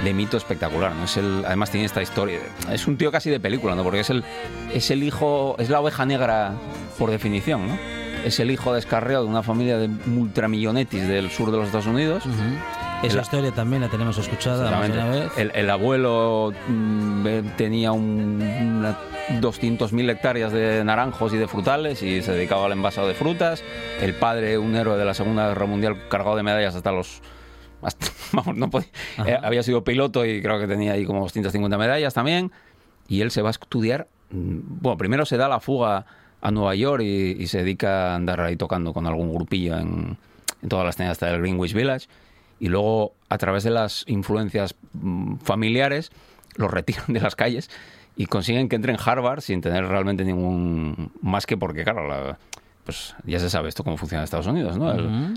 J: de mito espectacular. ¿no? Es el, además tiene esta historia. Es un tío casi de película, ¿no? porque es el, es el hijo, es la oveja negra por definición. ¿no? Es el hijo descarriado de una familia de ultramillonetis del sur de los Estados Unidos.
A: Esa
J: El-
A: historia también la tenemos escuchada más de una vez.
J: El, el abuelo mm, eh, tenía un, una 200.000 hectáreas de naranjos y de frutales y se dedicaba al envasado de frutas. El padre, un héroe de la Segunda Guerra Mundial, cargado de medallas hasta los... hasta- vamos, no podía- eh, había sido piloto y creo que tenía ahí como 250 medallas también. Y él se va a estudiar... mm, Bueno, primero se da la fuga a Nueva York y, y se dedica a andar ahí tocando con algún grupillo en, en todas las tiendas hasta el Greenwich Village. Y luego a través de las influencias mm, familiares los retiran de las calles y consiguen que entren en Harvard sin tener realmente ningún más que porque, claro, la- pues ya se sabe esto cómo funciona en Estados Unidos, ¿no?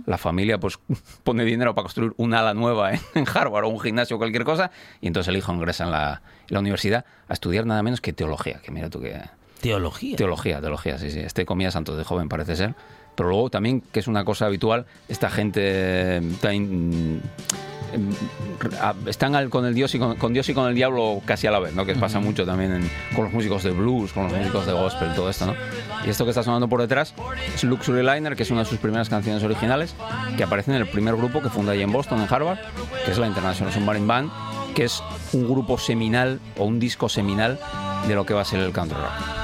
J: La familia pues pone dinero para construir un ala nueva en, Harvard o un gimnasio o cualquier cosa y entonces el hijo ingresa en la, en la universidad a estudiar nada menos que teología, que mira tú que...
A: Teología.
J: Teología, teología, sí, sí. Este comía santos de joven, parece ser. Pero luego también, que es una cosa habitual, esta gente eh, tan, están al- con el Dios y con, con Dios y con el diablo casi a la vez, ¿no? Que pasa mucho también en- con los músicos de blues, con los músicos de gospel, todo esto, ¿no? Y esto que está sonando por detrás es Luxury Liner, que es una de sus primeras canciones originales, que aparece en el primer grupo que funda ahí en Boston, en Harvard, que es la International Submarine Band, que es un grupo seminal o un disco seminal de lo que va a ser el country rock.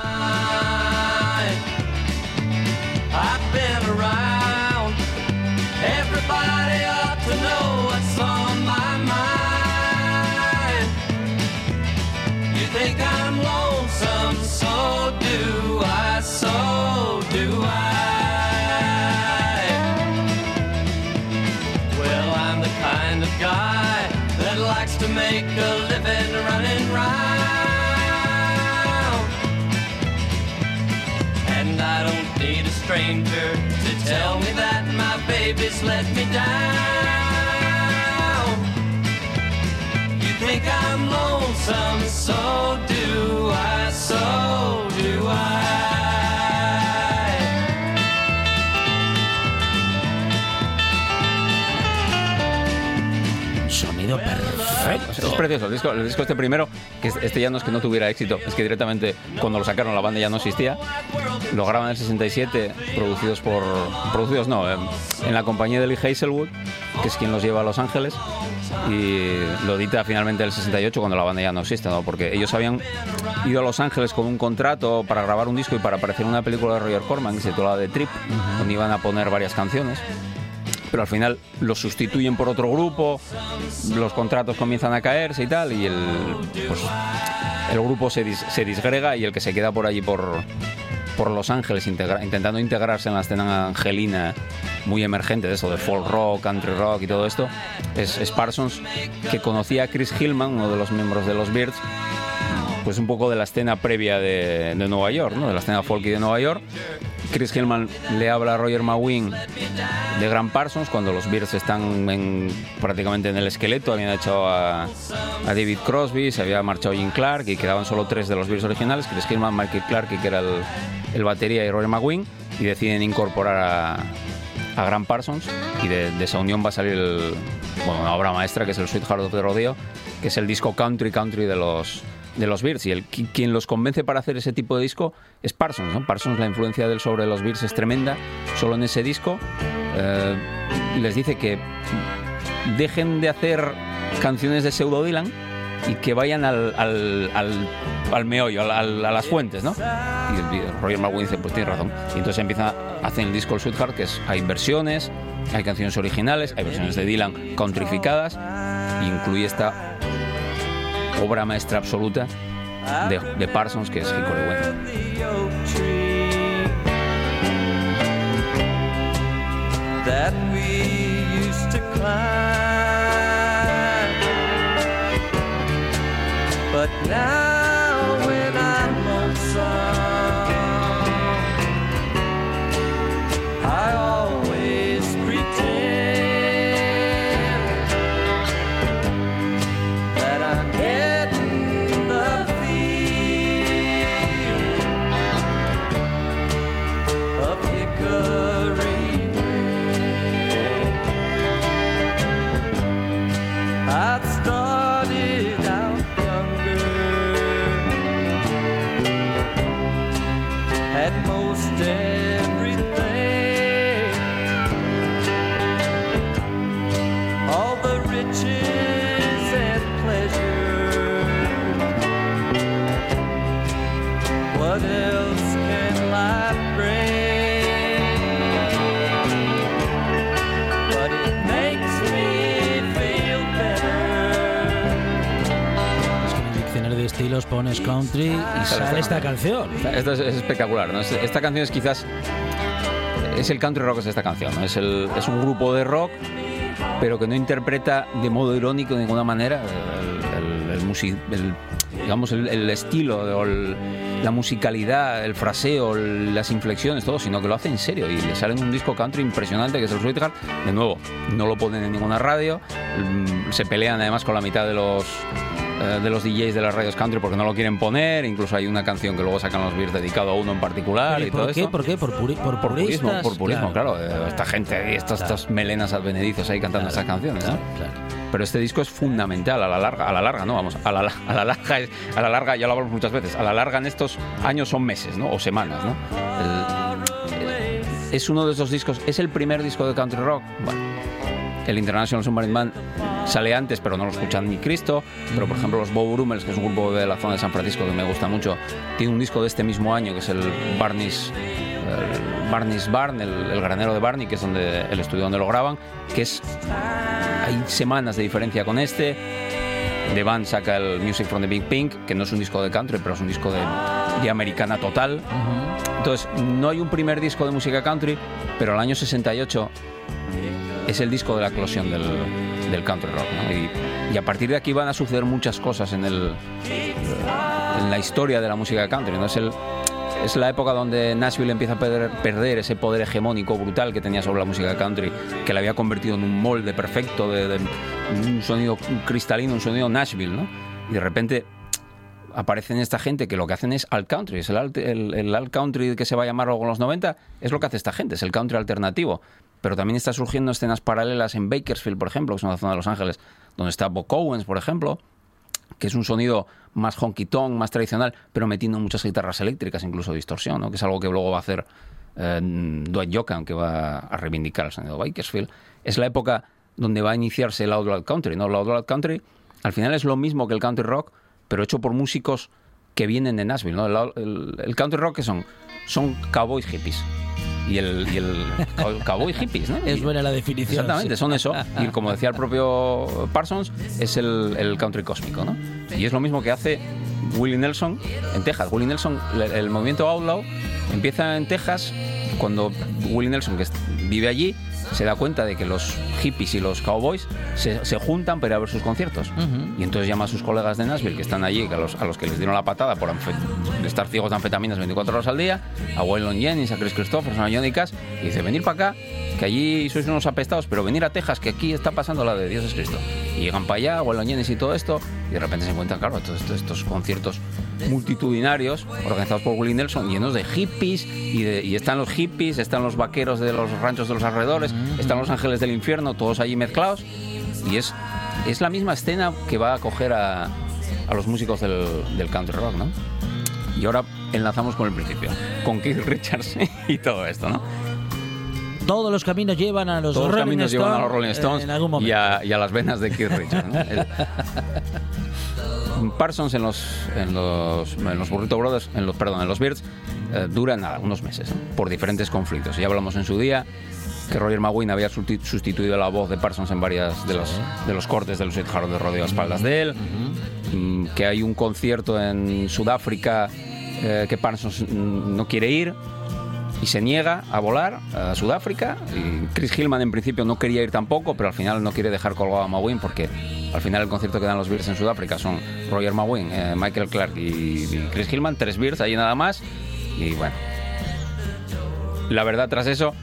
I: Stranger to tell me that my baby's let me down. You think I'm lonesome, so
J: precioso. El disco, el disco este primero, que es- este ya no es que no tuviera éxito, es que directamente cuando lo sacaron la banda ya no existía. Lo graban en el 67, producidos por... Producidos no, eh, en la compañía de Lee Hazelwood, que es quien los lleva a Los Ángeles. Y lo edita finalmente en el 68 cuando la banda ya no existe, ¿no? Porque ellos habían ido a Los Ángeles con un contrato para grabar un disco y para aparecer en una película de Roger Corman que se titulaba The Trip, donde iban a poner varias canciones pero al final los sustituyen por otro grupo, los contratos comienzan a caerse y tal, y el, pues, el grupo se, dis- se disgrega y el que se queda por allí por, por Los Ángeles intentando integrarse en la escena angelina muy emergente de eso, de folk rock, country rock y todo esto, es, es Parsons, que conocía a Chris Hillman, uno de los miembros de los Beards, pues un poco de la escena previa de, de Nueva York, ¿no? de la escena folky de Nueva York. Chris Hillman le habla a Roger McGuinn de Grant Parsons cuando los Bears están en- prácticamente en el esqueleto. Habían echado a, a David Crosby, se había marchado Jim Clark y quedaban solo tres de los Bears originales: Chris Hillman, Michael Clark, que era el, el batería, y Roger McGuinn. Y deciden incorporar a, a Grant Parsons. Y de, de esa unión va a salir el- bueno, una obra maestra que es el Sweetheart of the Rodeo, que es el disco country country de los de los Bears y el qui- quien los convence para hacer ese tipo de disco es Parsons, ¿no? Parsons la influencia de él sobre los Bears es tremenda, solo en ese disco eh, les dice que dejen de hacer canciones de pseudo Dylan y que vayan al, al, al, al meollo, a las fuentes, ¿no? Y el- Roger McGuinn dice, pues tiene razón. Y entonces empieza a hacer el disco El Sweetheart, que es, hay versiones, hay canciones originales, hay versiones de Dylan countryficadas, y incluye esta obra maestra absoluta de, Parsons, que es Hickory Wind.
A: Esta canción.
J: Esta- es, es espectacular, ¿no? Es- Esta canción es quizás... Es el country rock es esta canción, ¿no? Es, el, es un grupo de rock, pero que no interpreta de modo irónico de ninguna manera el, el- el, musi- el- digamos, el, estilo, la musicalidad, el fraseo, las inflexiones, todo, sino que lo hace en serio y le sale en un disco country impresionante que es el Sweetheart. De nuevo, no lo ponen en ninguna radio, mm, se pelean además con la mitad de los eh, de los DJs de las radios country porque no lo quieren poner, incluso hay una canción que luego sacan los Beers dedicado a uno en particular y
A: ¿y
J: todo
A: ¿Por qué?
J: esto.
A: ¿Por qué? ¿Por, puri- por,
J: Por purismo, por purismo, claro. eh, esta gente ahí, estas, estas melenas advenedicios ahí cantando estas canciones. ¿no? Pero este disco es fundamental a la larga, a la larga, no, vamos, a la, a la larga, a la larga, ya lo hablamos muchas veces, a la larga en estos años son meses, ¿no? O semanas, ¿no? El- es uno de esos discos, es el primer disco de country rock. Bueno, el International Submarine Band sale antes, pero no lo escuchan ni Cristo. Pero, por ejemplo, los Bob Brummels, que es un grupo de la zona de San Francisco que me gusta mucho, tiene un disco de este mismo año, que es el Barney's, el Barney's Barn, el, el granero de Barney, que es donde el estudio donde lo graban, que es... Hay semanas de diferencia con este. The Band saca el Music from the Big Pink, que no es un disco de country, pero es un disco de, de americana total. Entonces, no hay un primer disco de música country, pero el año 68 es el disco de la eclosión del, del country rock. ¿no? Y, y a partir de aquí van a suceder muchas cosas en, el, en la historia de la música country. ¿no? Es, el, es la época donde Nashville empieza a perder, perder ese poder hegemónico brutal que tenía sobre la música country, que la había convertido en un molde perfecto de, de un sonido cristalino, un sonido Nashville. ¿no? Y de repente aparecen esta gente que lo que hacen es alt country, es el alt, el, el alt country que se va a llamar luego en los 90, es lo que hace esta gente, es el country alternativo. Pero también está surgiendo escenas paralelas en Bakersfield, por ejemplo, que es una zona de Los Ángeles, donde está Bob Owens, por ejemplo, que es un sonido más honky tonk, más tradicional, pero metiendo muchas guitarras eléctricas, incluso distorsión, ¿no? que es algo que luego va a hacer eh, Dwight Yoakam, que va a reivindicar el sonido de Bakersfield. Es la época donde va a iniciarse el outlaw country, ¿no? El outlaw country al final es lo mismo que el country rock, pero hecho por músicos que vienen de Nashville, el- el country rock que son son cowboys hippies. Y el, y el cow- cowboy hippies, ¿no?
A: Es buena la definición.
J: Exactamente,
A: sí.
J: son eso. Y como decía el propio Parsons, es el, el country cósmico, ¿no? Y es lo mismo que hace Willie Nelson en Texas. Willie Nelson, el, el movimiento Outlaw empieza en Texas cuando Willie Nelson, que vive allí, se da cuenta de que los hippies y los cowboys se, se juntan para ir a ver sus conciertos. Y entonces llama a sus colegas de Nashville que están allí, que a los, a los que les dieron la patada por estar ciegos de anfetaminas 24 horas al día, a Waylon Jennings, a Chris Christopherson, a Johnny Cash, y dice, venir para acá, que allí sois unos apestados, pero venir a Texas, que aquí está pasando la de Dios es Cristo. Y llegan para allá, Waylon Jennings y todo esto, y de repente se encuentran, claro, todos estos, estos conciertos multitudinarios organizados por Willie Nelson, llenos de hippies, y, de- y están los hippies, están los vaqueros de los ranchos de los alrededores, están los ángeles del infierno, todos allí mezclados, y es, es la misma escena que va a acoger a, a los músicos del, del country rock, ¿no? Y ahora enlazamos con el principio, con Keith Richards y todo esto, ¿no?
A: Todos los caminos llevan a los
J: Todos los
A: Rolling
J: caminos llevan a los
A: Stones,
J: Rolling Stones
A: en algún momento.
J: y, a, y a las venas de Keith Richards. ¿no? El- Parsons en los, en los, en los Burrito Brothers, en los, perdón, en los Beards, eh, dura nada, unos meses, por diferentes conflictos. Ya hablamos en su día que Roger McGuinn había susti- sustituido la voz de Parsons en varias de los, de los cortes de los Hard de rodeo a espaldas de él, Mm, que hay un concierto en Sudáfrica eh, que Parsons no quiere ir y se niega a volar a Sudáfrica. Y Chris Hillman en principio no quería ir tampoco, pero al final no quiere dejar colgado a McGuinn porque al final el concierto que dan los Bears en Sudáfrica son Roger McGuinn, eh, Michael Clark y, y Chris Hillman, tres Bears allí nada más. Y bueno, la verdad tras eso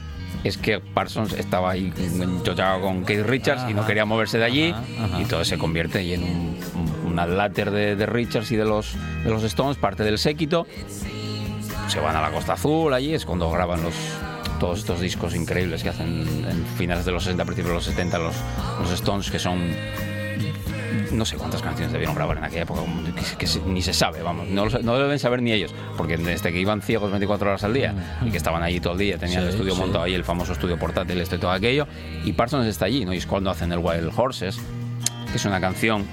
J: es que Parsons estaba ahí enchochado con Keith Richards y no quería moverse de allí y todo se convierte ahí en un, un, una láter de, de Richards y de los, de los Stones, parte del séquito se van a la Costa Azul, allí es cuando graban los todos estos discos increíbles que hacen en finales de los 60, principios de los 70 los, los Stones, que son no sé cuántas canciones debieron grabar en aquella época, que, ni se sabe, vamos, no, lo deben saber ni ellos, porque desde que iban ciegos 24 horas al día y que estaban allí todo el día, tenían el estudio
A: sí.
J: montado ahí, el famoso estudio portátil, esto y todo aquello, y Parsons está allí, ¿no? Y es cuando hacen el Wild Horses, que es una canción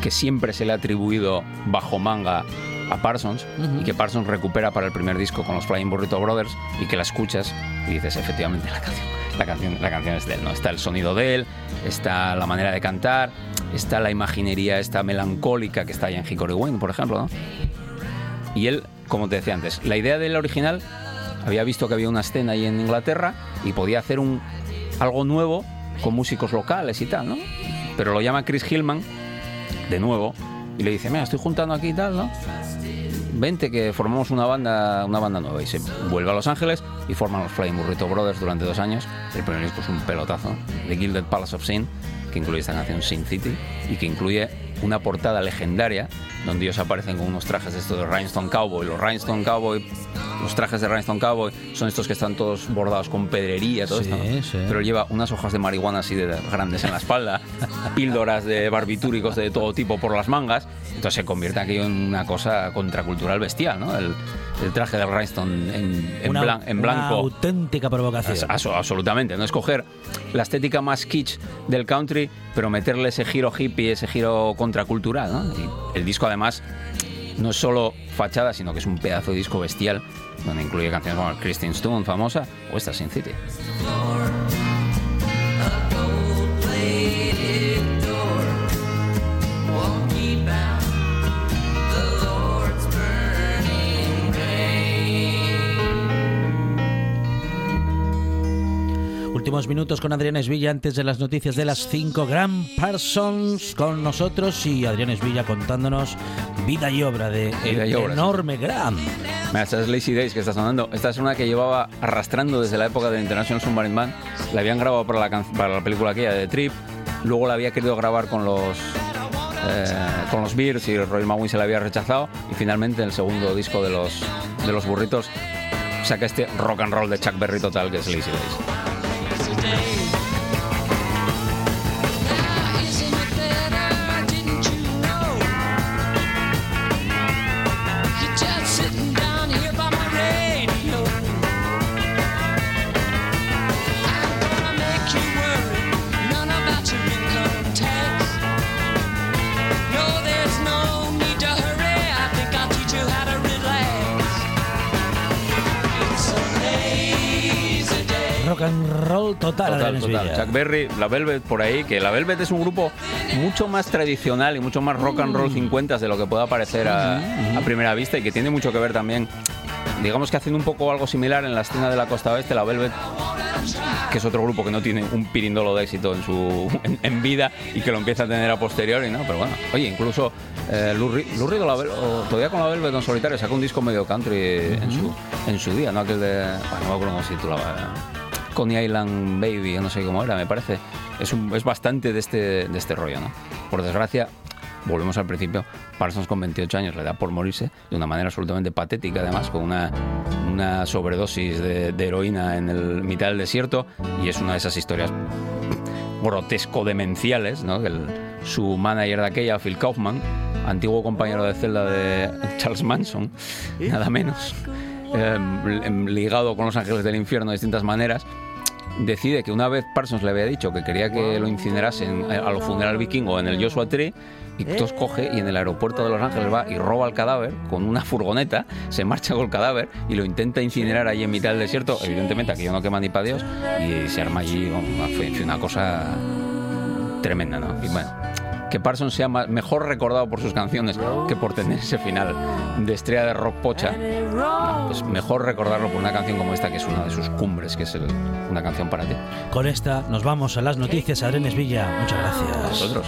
J: que siempre se le ha atribuido bajo manga a Parsons y que Parsons recupera para el primer disco con los Flying Burrito Brothers y que la escuchas y dices efectivamente la canción la canción la canción es de él no está el sonido de él está la manera de cantar está la imaginería esta melancólica que está ahí en Hickory Wind por ejemplo ¿no? y él como te decía antes la idea del original había visto que había una escena ahí en Inglaterra y podía hacer un algo nuevo con músicos locales y tal no pero lo llama Chris Hillman de nuevo y le dice, mira, estoy juntando aquí y tal, ¿no? Vente que formamos una banda, una banda nueva y se vuelve a Los Ángeles y forman los Flying Burrito Brothers durante dos años. El primer disco es un pelotazo, The Gilded Palace of Sin, que incluye esta canción Sin City y que incluye una portada legendaria donde ellos aparecen con unos trajes de estos de Rhinestone Cowboy. Los Rhinestone Cowboy, los trajes de Rhinestone Cowboy son estos que están todos bordados con pedrería, todo
A: Sí,
J: esto. ¿no?
A: sí.
J: Pero lleva unas hojas de marihuana así de grandes en la espalda, píldoras de barbitúricos de todo tipo por las mangas. Entonces se convierte aquello en una cosa contracultural bestial, ¿no? El, el traje de Rhinestone en, en
A: Una-
J: blan- en
A: una
J: blanco.
A: auténtica provocación.
J: As- aso- absolutamente, no escoger la estética más kitsch del country, pero meterle ese giro hippie, ese giro contracultural. ¿no? Y el disco además no es solo fachada, sino que es un pedazo de disco bestial, donde incluye canciones como Christine Stone, famosa, o esta Sin City.
A: Últimos minutos con Adrián Esvilla antes de las noticias de las 5. Gran Parsons con nosotros y Adrián Esvilla contándonos vida y obra de
J: Vida
A: el
J: y obra, sí.
A: enorme Gran.
J: Mira, esta es Lazy Days que está sonando. Esta es una que llevaba arrastrando desde la época de International Submarine Man. La habían grabado para la, can- para la película aquella de Trip. Luego la había querido grabar con los eh, con los Bears y Roy Maguin se la había rechazado. Y finalmente el segundo disco de los, de los burritos saca este rock and roll de Chuck Berry total que es Lazy Days.
A: Rock total,
J: Total, total. Chuck Berry, la Velvet por ahí, que la Velvet es un grupo mucho más tradicional y mucho más rock and roll 50 de lo que pueda parecer a, a primera vista y que tiene mucho que ver también, digamos que haciendo un poco algo similar en la escena de la costa oeste, la Velvet, que es otro grupo que no tiene un pirindolo de éxito en su en, en vida y que lo empieza a tener a posteriori, ¿no? Pero bueno, oye, incluso eh, o todavía con la Velvet en solitario sacó un disco medio country en, su, en su día, ¿no? Aquel de... Bueno, no me acuerdo cómo se titulaba. Coney Island Baby, yo no sé cómo era, me parece. Es, un- es bastante de este, de este rollo, ¿no? Por desgracia, volvemos al principio, Parsons con 28 años le da por morirse de una manera absolutamente patética, además, con una, una sobredosis de, de heroína en el mitad del desierto, y es una de esas historias grotesco-demenciales, ¿no? El- su manager de aquella, Phil Kaufman, antiguo compañero de celda de Charles Manson, nada menos, eh, ligado con los ángeles del infierno de distintas maneras, decide que una vez Parsons le había dicho que quería que lo incinerasen a lo funeral vikingo en el Joshua Tree, y entonces coge y en el aeropuerto de Los Ángeles va y roba el cadáver con una furgoneta, se marcha con el cadáver y lo intenta incinerar ahí en mitad del desierto. Evidentemente aquello no quema ni para Dios y se arma allí bueno, fue una cosa tremenda, ¿no? Y bueno, que Parsons sea ma- mejor recordado por sus canciones que por tener ese final de estrella de rock pocha, no, pues mejor recordarlo por una canción como esta, que es una de sus cumbres, que es el- una canción para ti.
A: Con esta nos vamos a las noticias. Adrián Esvilla, muchas gracias.
J: Vosotros.